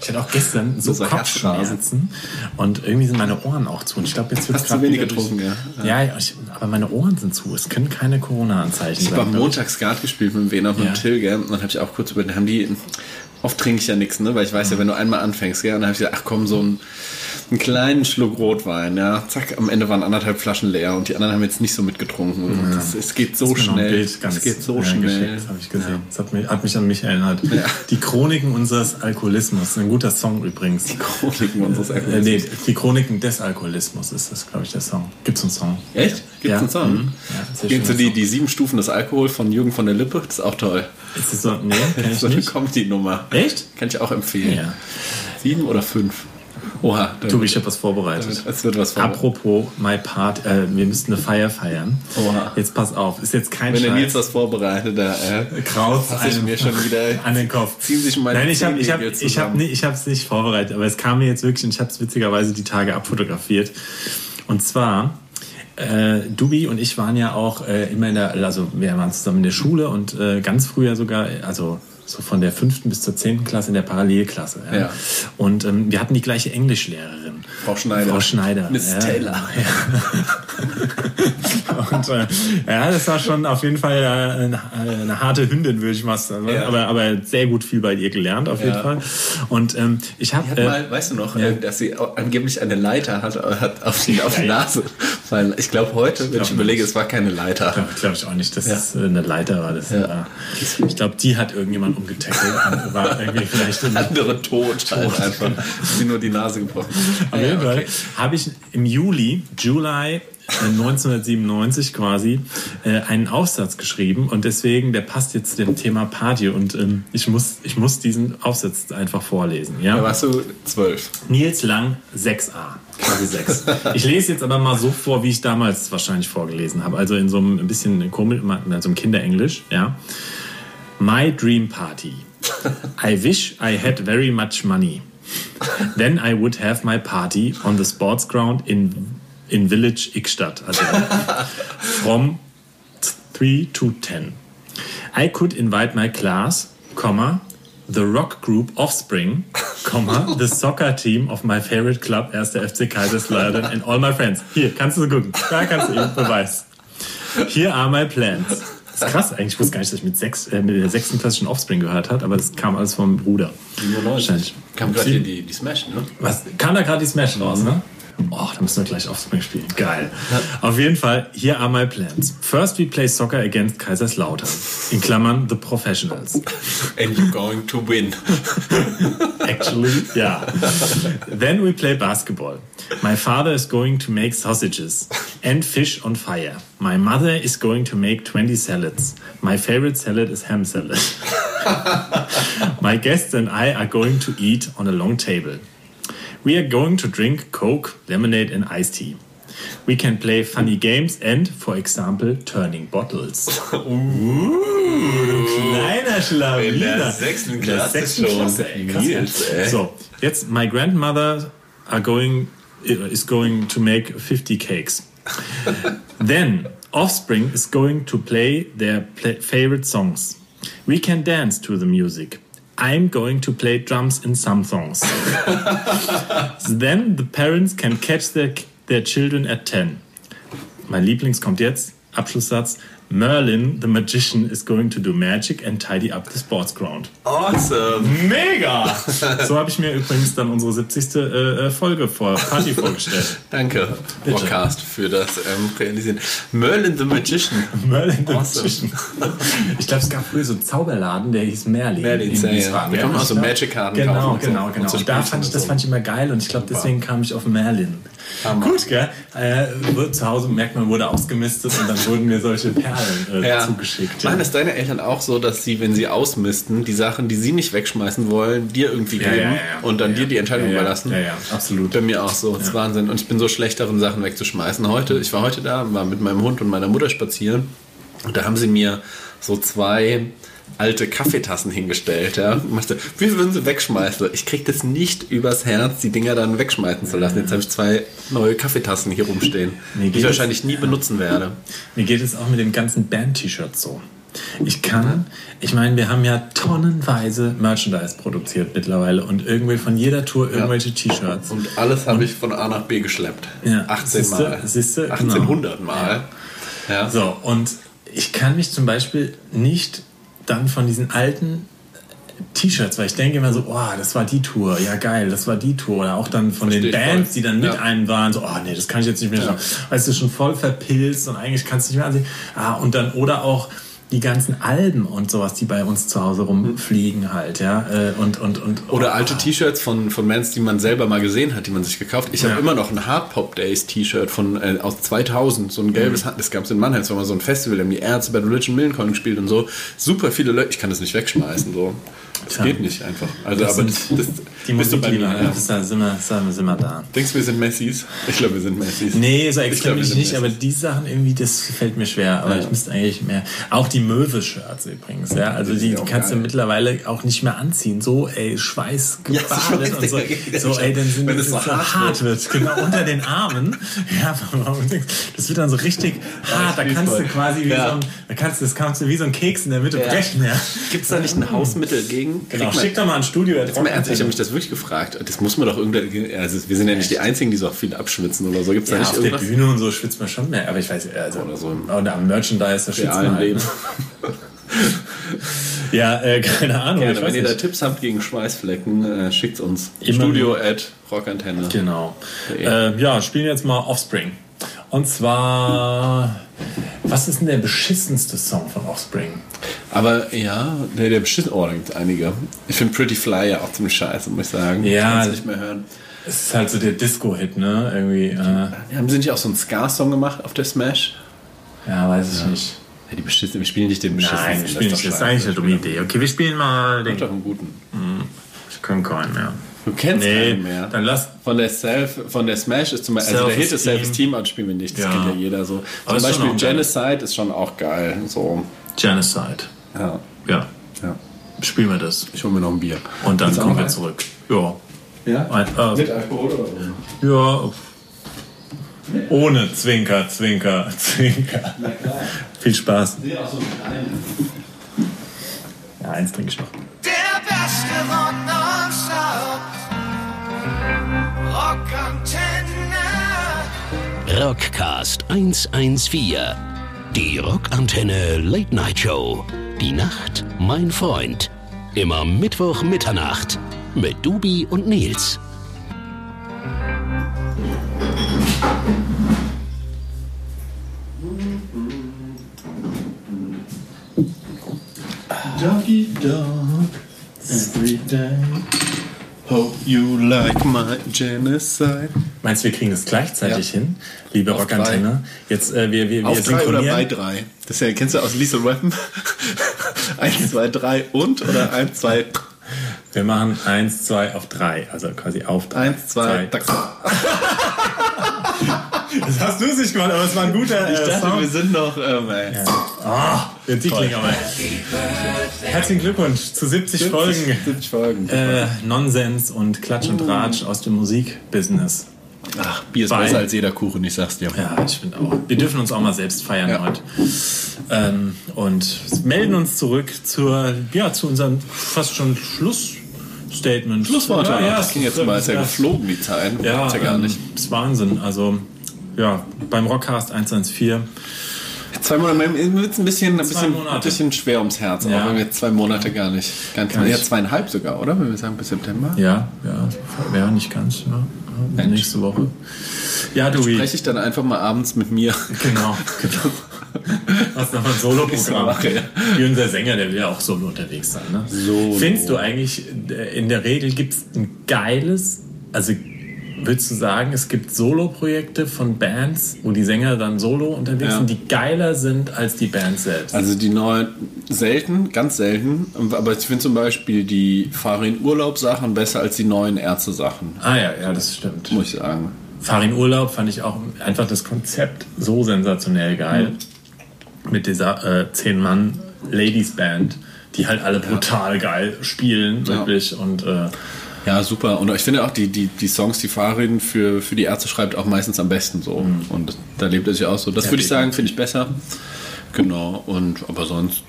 ich hatte auch gestern so Kopfschmerzen und irgendwie sind meine Ohren auch zu. Und ich glaube, jetzt wird Hast zu wenig getrunken, ja. Ja, ich, aber meine Ohren sind zu. Es können keine Corona-Anzeichen Ich sein. habe am Montag Skat gespielt mit dem Wiener und Ja. dem gell? Und dann habe ich auch kurz über, dann haben die, oft trinke ich ja nichts, ne? Weil ich weiß ja, wenn du einmal anfängst, gell? Und dann habe ich gesagt, ach komm, so ein, einen kleinen Schluck Rotwein, ja. Zack, am Ende waren anderthalb Flaschen leer und die anderen haben jetzt nicht so mitgetrunken. Das, es geht so ein schnell. Es geht so ja, schnell. Das habe ich gesehen. Das hat mich, hat mich an mich erinnert. Die Chroniken unseres Alkoholismus. Ein guter Song übrigens. Die Chroniken unseres Äh, Alkoholismus. nee, die Chroniken des Alkoholismus ist das, glaube ich, der Song. Gibt's einen Song? Echt? Gibt's Ja. einen Song? Mhm. Ja, schöner die, Song. die sieben Stufen des Alkohol von Jürgen von der Lippe? Das ist auch toll. Ist das so? Nee, kenn ich So eine. Comedy-Nummer. Echt? Kann ich auch empfehlen. Ja. Sieben oder fünf? Oha. da- Tobi, ich habe was vorbereitet. Es wird was vor. Apropos My Part, äh, wir müssten eine Feier feiern. Oha. Jetzt pass auf, ist jetzt kein Wenn der Nils Scheiß. was vorbereitet, da äh, Kraus einem- mir schon wieder an den Kopf. Ziehen sich meine Nein, ich habe ich hab, ich hab, ich hab's nicht vorbereitet, aber es kam mir jetzt wirklich und ich habe es witzigerweise die Tage abfotografiert. Und zwar, äh, Dubi und ich waren ja auch äh, immer in der, also wir waren zusammen in der Schule und äh, ganz früher sogar, also so von der fünften bis zur zehnten Klasse in der Parallelklasse. Ja. Ja. Und ähm, wir hatten die gleiche Englischlehrerin. Frau Schneider. Frau Schneider. Miss ja. Taylor. Und, äh, ja, das war schon auf jeden Fall äh, eine, eine harte Hündin, würde ich mal sagen. Ja. Aber, aber sehr gut viel bei ihr gelernt, auf jeden Ja. Fall. Und ähm, ich habe. Äh, mal, weißt du noch, ja. äh, dass sie angeblich eine Leiter hat, äh, hat auf die, auf die Nase. Weil ich glaube heute, wenn ich überlege, es war keine Leiter. Glaube glaub ich auch nicht, dass es äh, eine Leiter war. Das Ja. war ich glaube, die hat irgendjemand umgetackelt war irgendwie vielleicht in Andere tot, halt einfach. Sie nur die Nase gebrochen. Auf jeden Fall habe ich im Juli, July äh, 1997 quasi, äh, einen Aufsatz geschrieben und deswegen, der passt jetzt zu dem Thema Party und ähm, ich, muss, ich muss diesen Aufsatz einfach vorlesen. Ja? Da warst du zwölf. Nils Lang 6a, quasi 6. Ich lese jetzt aber mal so vor, wie ich damals wahrscheinlich vorgelesen habe. Also in so einem ein bisschen komisch, in so einem Kinderenglisch, ja. My dream party. I wish I had very much money. Then I would have my party on the sports ground in, in Village Ikstadt. Also from 3 to 10. I could invite my class, comma, the rock group Offspring, comma, the soccer team of my favorite club, 1. FC Kaiserslautern, and all my friends. Hier, kannst du gucken. Da kannst du eben Beweis. Here are my plans. Das ist krass eigentlich. Ich wusste gar nicht, dass ich mit, sechs, äh, mit der sechsten Klasse schon Offspring gehört hat, aber das kam alles vom Bruder. Wahrscheinlich. Kam gerade hier die, die Smash, ne? Was, kam da gerade die Smash raus, ne? Oh, da müssen wir gleich Offspring spielen. Geil. Auf jeden Fall, here are my plans. First we play soccer against Kaiserslautern. In Klammern, the professionals. And you're going to win. Actually, yeah. then we play basketball. My father is going to make sausages and fish on fire. My mother is going to make 20 salads. My favorite salad is ham salad. My guests and I are going to eat on a long table. We are going to drink Coke, lemonade, and iced tea. We can play funny games and, for example, turning bottles. Kleiner Schlawiner. In der sechsten Klasse schon. Klasse, Nils. So, jetzt, my grandmother are going, uh, is going to make 50 cakes. then, Offspring is going to play their favorite songs. We can dance to the music. I'm going to play drums in some songs. then the parents can catch their, their children at 10. Mein Lieblings kommt jetzt, Abschlusssatz. Merlin, the magician, is going to do magic and tidy up the sports ground. Awesome. Mega! So habe ich mir übrigens dann unsere 70. Äh, äh, Folge vor Party vorgestellt. Danke, Podcast, für das ähm, Realisieren. Merlin the Magician. Merlin the Awesome. Magician. Ich glaube, es gab früher so einen Zauberladen, der hieß Merlin. Merlin, in ja, ja. Kann man auch so Magic-Karten Genau, genau, genau. Und da fand ich, das fand ich immer geil und ich glaube, deswegen kam ich auf Merlin. Hammer. Gut, gell? Äh, zu Hause merkt man, wurde ausgemistet und dann wurden mir solche Perlen äh, Ja. zugeschickt. Machen das deine Eltern auch so, dass sie, wenn sie ausmisten, die Sachen, die sie nicht wegschmeißen wollen, dir irgendwie Ja, geben ja, ja. und dann Ja, dir die Entscheidung ja, ja. überlassen? Ja, ja, absolut. Bei mir auch so. Das ist Wahnsinn. Und ich bin so schlecht darin, Sachen wegzuschmeißen. Heute, ich war heute da, war mit meinem Hund und meiner Mutter spazieren und da haben sie mir so zwei alte Kaffeetassen hingestellt, ja. Machte, wie würden sie wegschmeißen? Ich krieg das nicht übers Herz, die Dinger dann wegschmeißen zu lassen. Jetzt habe ich zwei neue Kaffeetassen hier rumstehen, die ich wahrscheinlich nie benutzen werde. Mir geht es auch mit den ganzen Band-T-Shirts so. Ich kann, ich meine, wir haben ja tonnenweise Merchandise produziert mittlerweile und irgendwie von jeder Tour irgendwelche T-Shirts. Und alles habe ich von A nach B geschleppt. Ja, 18 siehste, Mal. siehste, genau. 1800 Mal. Ja. So, und ich kann mich zum Beispiel nicht dann von diesen alten T-Shirts, weil ich denke immer so, oh, das war die Tour, ja geil, das war die Tour. Oder auch dann von Versteh den Bands, die dann mit Ja. einem waren, so, oh nee, das kann ich jetzt nicht mehr schauen. Weißt du, schon voll verpilzt und eigentlich kannst du nicht mehr ansehen. Ah, und dann, oder auch die ganzen Alben und sowas, die bei uns zu Hause rumfliegen halt, ja. äh, Und, und, und, Oder oh, alte T-Shirts von, von Bands, die man selber mal gesehen hat, die man sich gekauft. Ich habe Ja. immer noch ein Hard Pop Days T-Shirt von äh, aus 2000, so ein gelbes, Mhm. Hand- das gab es in Mannheim, das war mal so ein Festival, da haben die Ärzte bei Religion Millencolin gespielt und so. Super viele Leute, ich kann das nicht wegschmeißen, so. Das geht nicht einfach. Also, Das aber sind das, das Die bist du bei mir. Ja. das, da sind wir, sind wir, sind wir da. Denkst du, wir sind Messis? Ich glaube, wir sind Messis. Nee, so Ich extrem glaub, ich sind nicht, aber die Sachen irgendwie, das fällt mir schwer. Aber Ja. ich müsste eigentlich mehr. Auch die Möwe-Shirts übrigens, ja. Also Die die, kannst geil. du mittlerweile auch nicht mehr anziehen. So, ey, Schweiß Ja, gebadet Schweiß, und so. So, ey, dann sind Wenn es so hart hart wird. Genau, unter den Armen. Ja, das wird dann so richtig hart. Da kannst du quasi wie Ja. so ein, da kannst du, das kannst du wie so ein Keks in der Mitte Ja. brechen, ja. Gibt es da nicht ein Hausmittel gegen? Genau, Kriegt man- schick doch mal ein Studio. Jetzt mal ernst, ich habe mich das wirklich gefragt. Das muss man doch irgendwie. Also wir sind ja nicht die Einzigen, die so viel abschwitzen oder so. Gibt es da ja, nicht auf der irgendwas? Bühne und so schwitzt man schon mehr. Aber ich weiß, also, Oder so oder am Merchandise, da schwitzt man halt. Leben. Ja, äh, keine Ahnung. Gerne, wenn ihr da. Tipps habt gegen Schweißflecken, äh, schickt uns. Immer Studio at Rockantenne. Genau. Ja. Äh, ja, spielen jetzt mal Offspring. Und zwar, was ist denn der beschissenste Song von Offspring? Aber ja, der, der beschissen. Oh, da gibt es einige. Ich finde Pretty Fly ja auch ziemlich scheiße, muss ich sagen. Ja. Du nicht mehr hören. Es ist halt so der Disco-Hit, ne? Irgendwie, äh, Haben sie nicht auch so einen Ska-Song gemacht auf der Smash? ja, weiß ich nicht. Ja, die beschissen, wir spielen nicht den beschissenen. Nein, wir spielen nicht. Das ist eigentlich eine dumme Idee. Okay, wir spielen mal den. doch einen guten. Ich kann keinen mehr. Du kennst Nee, keinen mehr. dann lass. Von der Self, von der Smash ist zum Beispiel, also der Hit ist. Self-Esteem, aber das spielen wir nicht. Das Ja. kennt ja jeder so. Aber Zum ist schon Beispiel auch geil. Genocide ist schon auch geil. So, Genocide. ja. Ja, ja. spielen wir das. Ich hole mir noch ein Bier. Und dann kommen wir zurück. Ja. Ja? Ein, äh, Mit Alkohol oder so? Ja. Ohne Zwinker, Zwinker, Zwinker. Viel Spaß. Nee, auch so ein kleines. Ja, eins trinke ich noch. Der beste Rock nonstop. Rockantenne. Rockcast 114. Die Rockantenne Late Night Show. Die Nacht, mein Freund. Immer Mittwoch Mitternacht mit Dubi und Nils. Doggy dog, every day. Hope you like my genocide. Meinst du, wir kriegen das gleichzeitig Ja. hin, liebe Auf Rockantenne? Jetzt, äh, wir, wir, wir Auf drei oder bei drei? Das ja, kennst du aus Lethal Weapon? eins, zwei, drei und oder eins, zwei, Wir machen eins, zwei auf drei. Also quasi auf drei. eins, zwei, tack. Das hast du es nicht gemacht, aber es war ein guter Ich äh, dachte, Sound. wir sind noch, ähm, ey. Ah, der Tickling aber. Herzlichen Glückwunsch zu 70 Folgen. 70 Folgen. Äh, Nonsens und Klatsch und Ratsch aus dem Musikbusiness. Ach, Bier ist Bei- besser als jeder Kuchen, ich sag's dir. Ja, ich finde auch. Wir dürfen uns auch mal selbst feiern Ja. heute. Ähm, und melden uns zurück zur, ja, zu unserem fast schon Schlussstatement. Schlussworte. Ja, ja, das ging jetzt mal, ist ja geflogen, die Zeit. Ja, ja gar ähm, nicht. ist Wahnsinn. Also, ja, beim Rockcast 114. Zwei Monate, mir wird es ein bisschen, ein bisschen, Monate. ein bisschen schwer ums Herz, Ja. auch wenn wir jetzt zwei Monate gar nicht, nicht, Gar nicht. ja, zweieinhalb sogar, oder? Wenn wir sagen bis September. Ja, ja, wäre nicht ganz, ja. ja nächste Woche. Ja, du, Spreche ich dann einfach mal abends mit mir. Genau, genau. Was noch ein Solo-Programm. ja. Wie unser Sänger, der will ja auch solo unterwegs sein. Ne? Solo. Findest du eigentlich, äh, in der Regel gibt es ein geiles, also würdest du sagen, es gibt Solo-Projekte von Bands, wo die Sänger dann solo unterwegs Ja. sind, die geiler sind als die Band selbst? Also die neuen, selten, ganz selten, aber ich finde zum Beispiel die Farin Urlaub Sachen besser als die neuen Ärzte Sachen, ah ja, ja, das stimmt. muss ich sagen. Farin Urlaub fand ich auch einfach das Konzept so sensationell geil. Mit dieser äh, 10-Mann-Ladies-Band, die halt alle brutal geil spielen, Ja. wirklich. Und äh, Ja, super. Und ich finde auch, die, die, die Songs, die Farin für, für die Ärzte schreibt, auch meistens am besten so. Und da lebt er sich auch so. Das Ja, würde ich sagen, finde ich besser. Genau. Und aber sonst.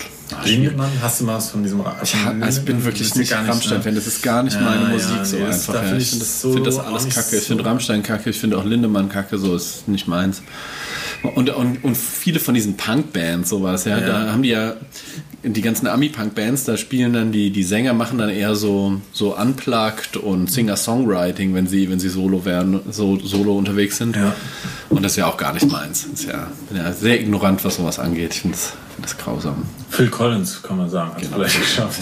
Lindemann, hast du mal was von diesem Ich, also ich bin wirklich nicht Rammstein-Fan. Das ist gar nicht Ja, meine ja, Musik so nee, einfach. da Ja. Ich finde das, so find das alles kacke. Ich finde Rammstein kacke. Ich finde auch Lindemann kacke. So ist nicht meins. Und, und, und viele von diesen Punk-Bands, sowas, ja, Ja. da haben die ja die ganzen Ami-Punk-Bands, da spielen dann die, die Sänger machen dann eher so, so unplugged und Singer-Songwriting, wenn sie, wenn sie solo werden, so solo unterwegs sind. Ja. Und das ist ja auch gar nicht meins. Das ist ja, bin ja sehr ignorant, was sowas angeht. Ich finde das, das grausam. Phil Collins, kann man sagen, hat Genau. vielleicht geschafft.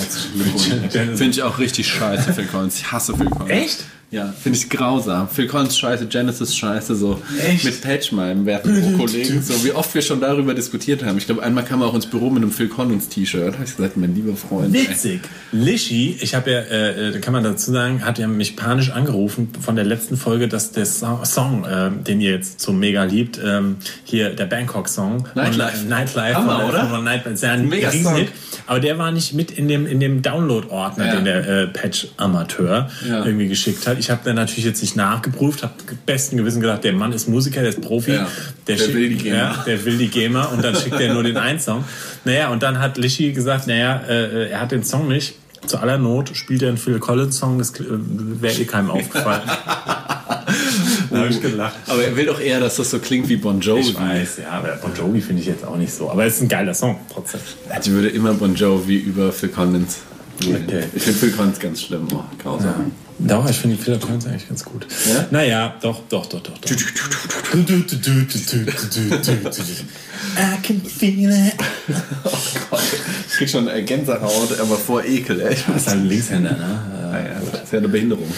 Finde ich auch richtig scheiße, Phil Collins. Ich hasse Phil Collins. Echt? Ja, finde ich grausam. Phil Collins scheiße, Genesis scheiße, so Echt? mit Patch meinem werten Kollegen, so wie oft wir schon darüber diskutiert haben. Ich glaube, einmal kam er auch ins Büro mit einem Phil Collins T-Shirt. Habe ich gesagt, mein lieber Freund. ey. Witzig. Lishi, ich habe ja, äh, äh, kann man dazu sagen, hat ja mich panisch angerufen von der letzten Folge, dass der So- Song, äh, den ihr jetzt so mega liebt, ähm, hier der Bangkok-Song, Nightlife. Nightlife, Hammer, von, oder? Von Nightlife, ist ja ein Mega Riesenhit. Song. Aber der war nicht mit in dem in dem Download-Ordner, Ja. den der äh, Patch-Amateur Ja. irgendwie geschickt hat. Ich habe dann natürlich jetzt nicht nachgeprüft, habe besten Gewissen gedacht, der Mann ist Musiker, der ist Profi, Ja. Der schickt- will die. Ja, der will die GEMA und dann schickt er nur den einen Song. Naja, und dann hat Lishi gesagt, naja, äh, er hat den Song nicht. Zu aller Not spielt er einen Phil Collins Song, das äh, wäre eh keinem aufgefallen. da habe ich gelacht. Aber er will doch eher, dass das so klingt wie Bon Jovi. Ich weiß, ja, aber Bon Jovi finde ich jetzt auch nicht so. Aber es ist ein geiler Song, trotzdem. Ich würde immer Bon Jovi über Phil Collins. Okay. Ich finde Phil Collins ganz schlimm. Oh, grausam. Doch, ich finde Phil Collins eigentlich ganz gut. Ja? Naja, doch, doch, doch, doch. doch. I can feel it. Ich krieg schon äh, Gänsehaut, aber vor Ekel, ey. Das ist halt ein Linkshänder, ne? Ah, ja, gut. Das ist ja eine Behinderung.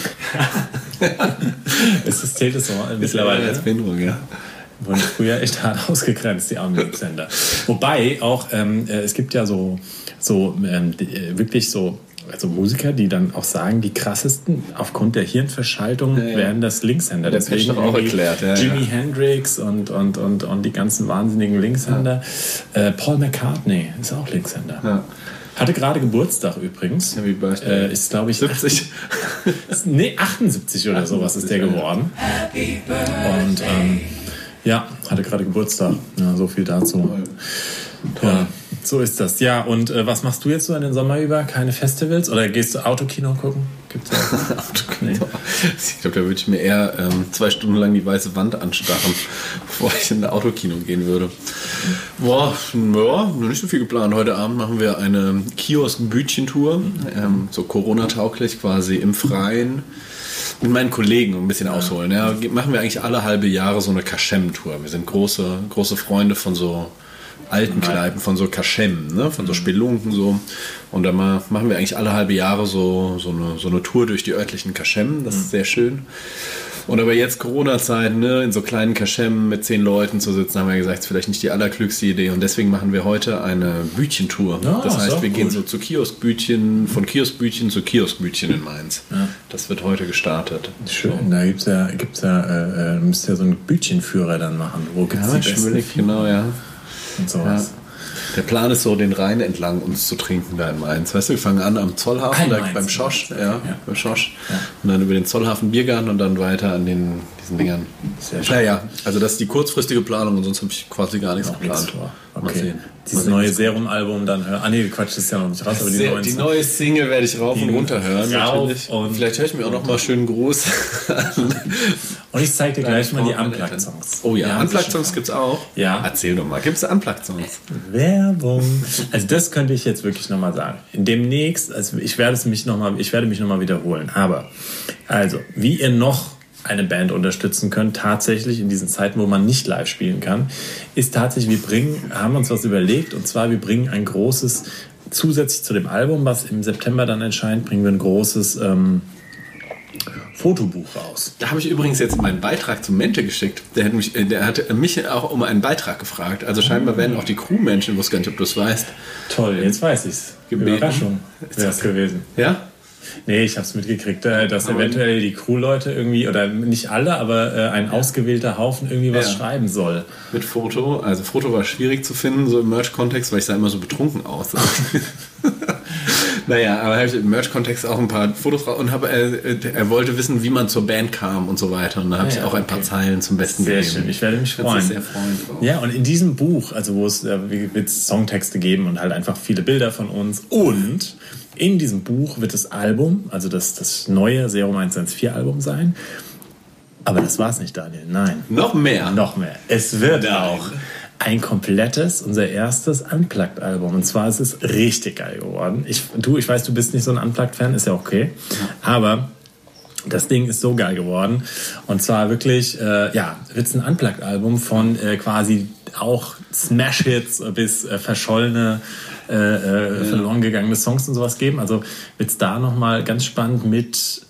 Es ist, zählt es so mittlerweile. als Behinderung, ja. Wurden früher echt hart ausgegrenzt, die armen Linkshänder. Wobei auch, ähm, äh, es gibt ja so, so ähm, die, äh, wirklich so also Musiker, die dann auch sagen, die krassesten aufgrund der Hirnverschaltung Ja, ja. werden das Linkshänder. Pesch doch auch erklärt, ja, Jimi. Hendrix und, und, und, und die ganzen wahnsinnigen Linkshänder. Äh, Paul McCartney ist auch Linkshänder. Hatte gerade Geburtstag übrigens. Happy Birthday. Äh, ist, glaube ich, 70. Nee, 78 oder sowas ist der geworden. Und ähm, ja, hatte gerade Geburtstag. Ja, so viel dazu. Ja, so ist das. Ja, und äh, was machst du jetzt so in den Sommer über? Keine Festivals? Oder gehst du Autokino gucken? Gibt's ja. Nee. Ich glaube, da würde ich mir eher ähm, zwei Stunden lang die weiße Wand anstarren, bevor ich in ein Autokino gehen würde. Boah, ja, noch nicht so viel geplant. Heute Abend machen wir eine Kiosk-Bütchen-Tour, ähm, so Corona-tauglich quasi im Freien. Mit meinen Kollegen ein bisschen ausholen. Ja, machen wir eigentlich alle halbe Jahre so eine Kaschem-Tour. Wir sind große, große Freunde von so alten Kneipen, von so Kaschem, ne? von so Spelunken so. Und mal machen wir eigentlich alle halbe Jahre so, so, eine, so eine Tour durch die örtlichen Kaschem. Das ist sehr schön. Und aber jetzt Corona-Zeit, ne, in so kleinen Kaschem mit zehn Leuten zu sitzen, haben wir gesagt, ist vielleicht nicht die allerklügste Idee. Und deswegen machen wir heute eine Bütchentour. Ja, das ist heißt, wir gehen gut. so zu Kioskbütchen, von Kioskbütchen zu Kioskbütchen in Mainz. Das wird heute gestartet. Schön, da gibt's ja, gibt's ja, äh, äh, müsst ja so einen Bütchenführer dann machen. Wo gibt's Ja, die besten genau, ja. Und ja. sowas. Der Plan ist so, den Rhein entlang uns zu trinken da in Mainz. Weißt du, wir fangen an am Zollhafen, Ah, beim Schosch, ja, Ja. beim Schosch. Und dann über den Zollhafen Biergarten und dann weiter an den, diesen Dingern. Sehr schön. Naja, also das ist die kurzfristige Planung und sonst habe ich quasi gar nichts Noch nichts geplant. Mal Okay. sehen. Dieses Mal sehen, neue Serum-Album dann hören. Ah nee, Quatsch, das ist ja noch nicht raus, aber die die neue Single werde ich rauf und runter hören, rauf und- Vielleicht höre ich mir auch noch mal schönen Gruß. Und ich zeig dir gleich mal die Unplugged-Songs. Oh ja, Ja, Unplugged-Songs gibt es auch. Ja. Erzähl doch mal, gibt es Unplugged-Songs? Werbung. Also das könnte ich jetzt wirklich nochmal sagen. Demnächst, also ich werde es mich noch mal, ich werde mich nochmal wiederholen. Aber also, wie ihr noch eine Band unterstützen könnt, tatsächlich in diesen Zeiten, wo man nicht live spielen kann, ist tatsächlich, wir bringen, haben uns was überlegt, und zwar wir bringen ein großes, zusätzlich zu dem Album, was im September dann erscheint, bringen wir ein großes ähm, Fotobuch raus. Da habe ich übrigens jetzt meinen Beitrag zum Mente geschickt. Der hat mich, äh, der hat mich auch um einen Beitrag gefragt. Also scheinbar werden auch die Crewmenschen, ich wusste gar nicht, ob du es weißt. Toll, jetzt weiß ich's. Gebeten. Überraschung wäre es gewesen. Ja? Nee, ich habe es mitgekriegt, äh, dass eventuell die Crewleute irgendwie, oder nicht alle, aber äh, ein ausgewählter Haufen irgendwie was Ja. schreiben soll. Mit Foto. Also Foto war schwierig zu finden, so im Merch-Kontext, weil ich sah immer so betrunken aus. naja, aber habe ich im Merch-Kontext auch ein paar Fotos raus und habe, äh, er wollte wissen, wie man zur Band kam und so weiter. Und da habe Ah, ich ja, auch ein paar okay. Zeilen zum Besten Sehr gegeben. schön, ich werde mich freuen. sehr freuen. Ja, und in diesem Buch, also wo es äh, Songtexte geben und halt einfach viele Bilder von uns. Und in diesem Buch wird das Album, also das, das neue Serum 114 Album sein. Aber das war's nicht, Daniel. Nein. Noch mehr. Noch mehr. Es wird auch ein komplettes, unser erstes Unplugged-Album. Und zwar ist es richtig geil geworden. Ich, du, ich weiß, du bist nicht so ein Unplugged-Fan, ist ja okay. Aber das Ding ist so geil geworden. Und zwar wirklich, äh, ja, wird es ein Unplugged-Album von äh, quasi auch Smash-Hits bis äh, verschollene, äh, äh, verloren gegangene Songs und sowas geben. Also wird es da nochmal ganz spannend mit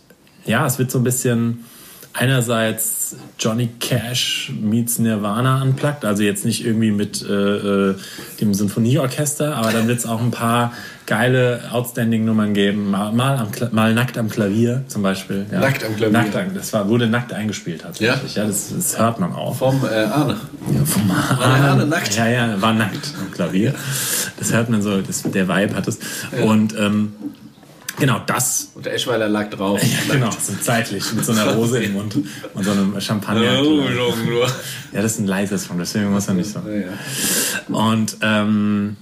ja, es wird so ein bisschen einerseits Johnny Cash meets Nirvana unplugged, also jetzt nicht irgendwie mit äh, äh, dem Sinfonieorchester, aber dann wird es auch ein paar geile Outstanding-Nummern geben, mal, mal, am, mal nackt am Klavier zum Beispiel. Ja. Nackt am Klavier. Nackt, das war, wurde nackt eingespielt tatsächlich. Ja, das, das hört man auch. Vom äh, Arne. Ja, vom der Arne nackt? Ja, ja, war nackt am Klavier. Das hört man so, das, der Vibe hat es. Und ähm, genau das Und der Eschweiler lag drauf. ja, genau, so zeitlich mit so einer Rose im Mund und so einem Champagner. Oh. Ja, das ist ein leises Song, deswegen muss er nicht so. Und ähm,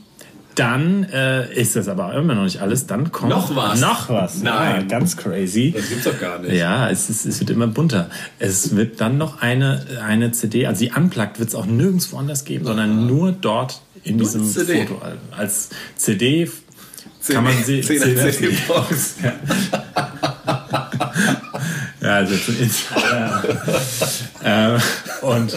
dann äh, ist das aber immer noch nicht alles. Dann kommt Noch was? Noch was. Nein. Ja, ganz crazy. Das gibt's doch gar nicht. Ja, es, ist, es wird immer bunter. Es wird dann noch eine, eine CD, also die Unplugged wird es auch nirgendwo anders geben, sondern nur dort in diesem CD. Foto. Als CD kann man sie. 10er CD-Box. Ja, also zum ja. äh, und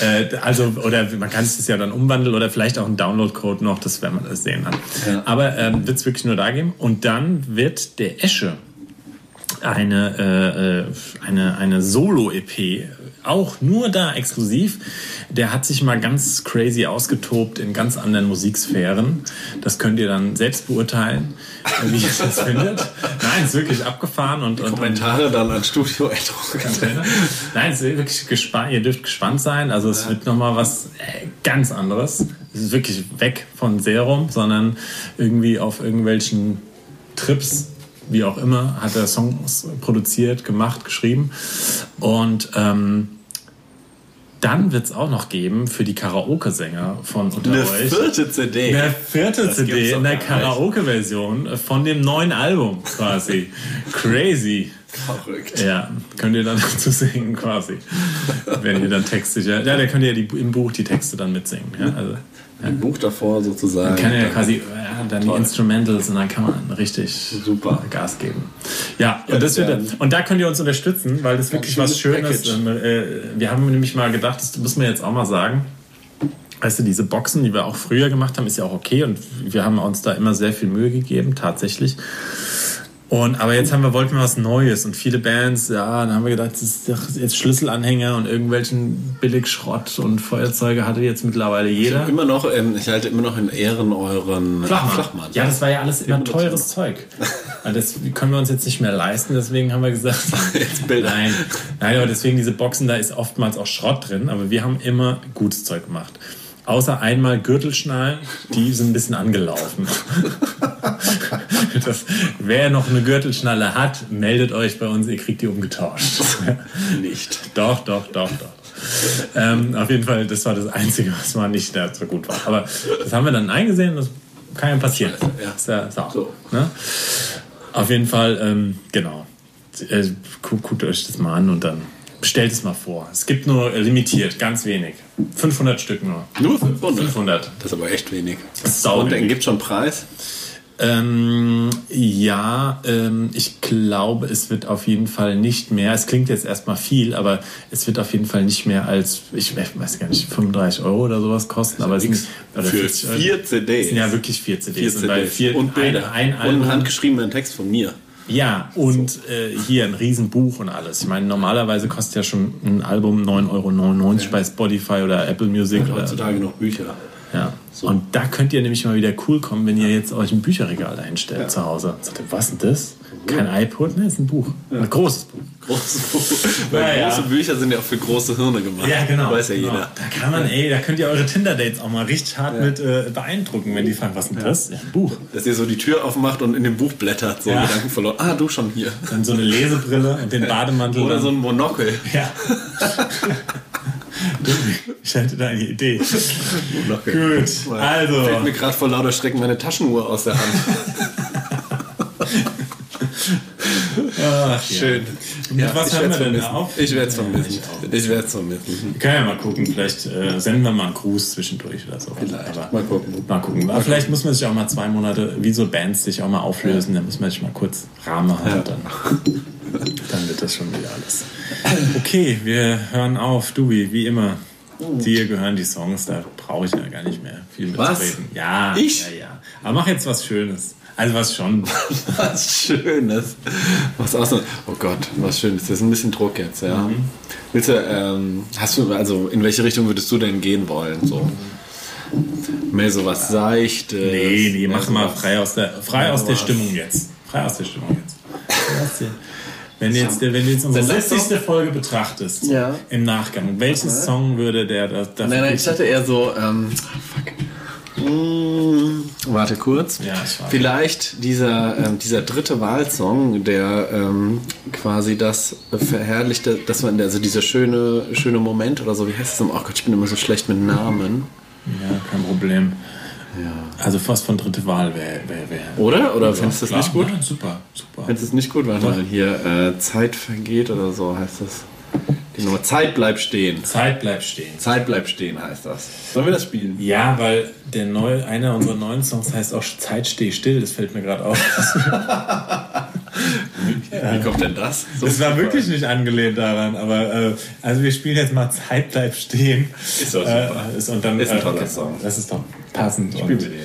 äh, also oder man kann es ja dann umwandeln oder vielleicht auch einen Download-Code noch, das werden wir das sehen dann. Aber ähm, wird es wirklich nur da geben und dann wird der Esche eine äh, äh, eine eine Solo-EP auch nur da exklusiv. Der hat sich mal ganz crazy ausgetobt in ganz anderen Musiksphären. Das könnt ihr dann selbst beurteilen, wie ihr das findet. Nein, ist wirklich abgefahren und, und, und Kommentare dann an Studio Nein, es ist wirklich gespannt. Ihr dürft gespannt sein. Also es wird noch mal was äh, ganz anderes. Es ist wirklich weg von Serum, sondern irgendwie auf irgendwelchen Trips, wie auch immer, hat er Songs produziert, gemacht, geschrieben. Und ähm, dann wird es auch noch geben für die Karaoke-Sänger von unter Eine euch. vierte CD. Eine vierte Das CD in der. Karaoke-Version von dem neuen Album quasi. Crazy. Verrückt. Ja, könnt ihr dann dazu singen quasi. Wenn ihr dann Texte, ja, ja, da könnt ihr die, im Buch die Texte dann mitsingen. Ja, also Ein Buch davor sozusagen. kann ihr ja quasi ja, dann die Instrumentals und dann kann man richtig Super. Gas geben. Ja, und, das wird, und da könnt ihr uns unterstützen, weil das wirklich was schönes Schönes ist. äh, Wir haben nämlich mal gedacht, das müssen wir jetzt auch mal sagen. Weißt du, diese Boxen, die wir auch früher gemacht haben, ist ja auch okay und wir haben uns da immer sehr viel Mühe gegeben, tatsächlich. Und, aber jetzt haben wir, wollten wir was Neues und viele Bands, ja, dann haben wir gedacht, das ist doch jetzt Schlüsselanhänger und irgendwelchen Billigschrott und Feuerzeuge hatte jetzt mittlerweile jeder. Immer noch, ähm, ich halte immer noch in Ehren euren Flachmann. Ja, das war ja alles immer teures Zeug. Das können wir uns jetzt nicht mehr leisten, deswegen haben wir gesagt, Jetzt Bilder. nein. Nein, aber deswegen diese Boxen, da ist oftmals auch Schrott drin, aber wir haben immer gutes Zeug gemacht. Außer einmal Gürtelschnallen, die sind ein bisschen angelaufen. Das, wer noch eine Gürtelschnalle hat, meldet euch bei uns, ihr kriegt die umgetauscht. Nicht. Doch, doch, doch, doch. Ähm, auf jeden Fall, das war das Einzige, was mal nicht so gut war. Aber das haben wir dann eingesehen, das kann ja passieren. Ja. Ist ja, So. ne? Auf jeden Fall, ähm, genau. Äh, gu- guckt euch das mal an und dann bestellt es mal vor. Es gibt nur limitiert, ganz wenig. 500 Stück nur. Nur 500. 500. Das ist aber echt wenig. sau Und dann gibt schon Preis. Ähm, ja, ähm, ich glaube, es wird auf jeden Fall nicht mehr. Es klingt jetzt erstmal viel, aber es wird auf jeden Fall nicht mehr als, ich weiß gar nicht, 35 Euro oder sowas kosten. aber es sind, Für 40 Euro. vier Es CDs. sind ja wirklich vier CDs. Vier Und CDs. vier, und Bilder. Ein, ein und einen handgeschriebenen Text von mir. ja, und äh, hier ein Riesenbuch und alles. Ich meine, normalerweise kostet ja schon ein Album 9,99 Euro bei Spotify oder Apple Music. Oder, Heutzutage noch Bücher. ja. Und da könnt ihr nämlich mal wieder cool kommen, wenn ihr jetzt euch ein Bücherregal dahinstellt zu Hause. Sagt ihr, was ist denn das? Kein iPod? Ne, ist ein Buch. Ein großes Buch. Große, weil Ja, ja. große Bücher sind ja auch für große Hirne gemacht. Weiß ja genau. jeder. Da kann man, ey, da könnt ihr eure Tinder-Dates auch mal richtig hart mit äh, beeindrucken, wenn die fragen, was ist denn das? Ja, ein Buch. Dass ihr so die Tür aufmacht und in dem Buch blättert, so Ja. Gedanken verloren. Ah, du schon hier. Dann so eine Lesebrille und den Bademantel. Oder dann- so ein Monokel. Ja. ich hätte da eine Idee. Monokel. Gut, also. Fällt mir gerade vor lauter Schrecken meine Taschenuhr aus der Hand. Ach, Schön. Mit was haben wir denn vermissen. da auf? Ich werde es vermissen. Ich werde es vermissen. Wir können ja mal gucken, vielleicht äh, senden wir mal einen Gruß zwischendurch oder so. Vielleicht. Aber, Mal gucken. Mal gucken. Aber vielleicht muss man sich auch mal zwei Monate, wie so Bands sich auch mal auflösen, dann muss man sich mal kurz Rahmen. Ja. Dann, dann wird das schon wieder alles. Okay, wir hören auf. Dubi, wie immer. Dir gehören die Songs, da brauche ich ja gar nicht mehr viel Was? mitzureden. Ja, Ich? ja, ja. Aber mach jetzt was Schönes. Also was schon. Was Schönes. Was aus. Oh Gott, was Schönes. Das ist ein bisschen Druck jetzt, ja. Mhm. Willst du, ähm, hast du, also in welche Richtung würdest du denn gehen wollen? So. Mehr so was Seichtes. Nee, nee, mach so mal frei aus der, frei Ja, aus der. Stimmung jetzt. Frei aus der Stimmung jetzt. Wenn du jetzt, wenn du jetzt unsere 60. Folge betrachtest, Ja. im Nachgang, welches Song würde der da, dafür Nein, nein, ich dachte eher so, ähm, fuck. Mm, warte kurz. Ja. Vielleicht dieser, ähm, dieser dritte Wahlsong, der ähm, quasi das verherrlichte, dass man, also dieser schöne, schöne Moment oder so, wie heißt es? Oh Gott, ich bin immer so schlecht mit Namen. Ja, kein Problem. Also fast von dritte Wahl wäre. Wär, wär. Oder? Oder findest du das nicht gut? Nein, super, super. Findest du es nicht gut? Mal, hier, äh, Zeit vergeht oder so heißt das. Nummer Zeit bleibt stehen. Zeit bleibt stehen. Zeit bleibt stehen heißt das. Sollen wir das spielen? Ja, weil der neue, einer unserer neuen Songs heißt auch Zeit steh still, das fällt mir gerade auf. Wie kommt denn das? So Das war wirklich nicht angelehnt daran, aber äh, also wir spielen jetzt mal Zeit bleibt stehen. Ist doch super. Äh, ist, und dann, Ist ein äh, toller okay, Song. Das ist doch passend. Spielen und- wir den.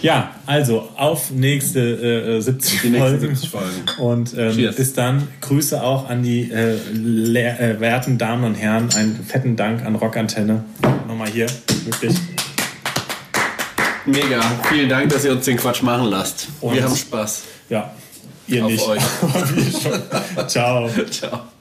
Ja, also auf nächste äh, äh, 70 Die Folgen. 70 Folgen. Und ähm, bis dann Grüße auch an die äh, äh, werten Damen und Herren. Einen fetten Dank an Rockantenne. Nochmal hier, wirklich. Mega. Vielen Dank, dass ihr uns den Quatsch machen lasst. Und- wir haben Spaß. Ja, ihr Auf nicht. euch. Ciao. Ciao.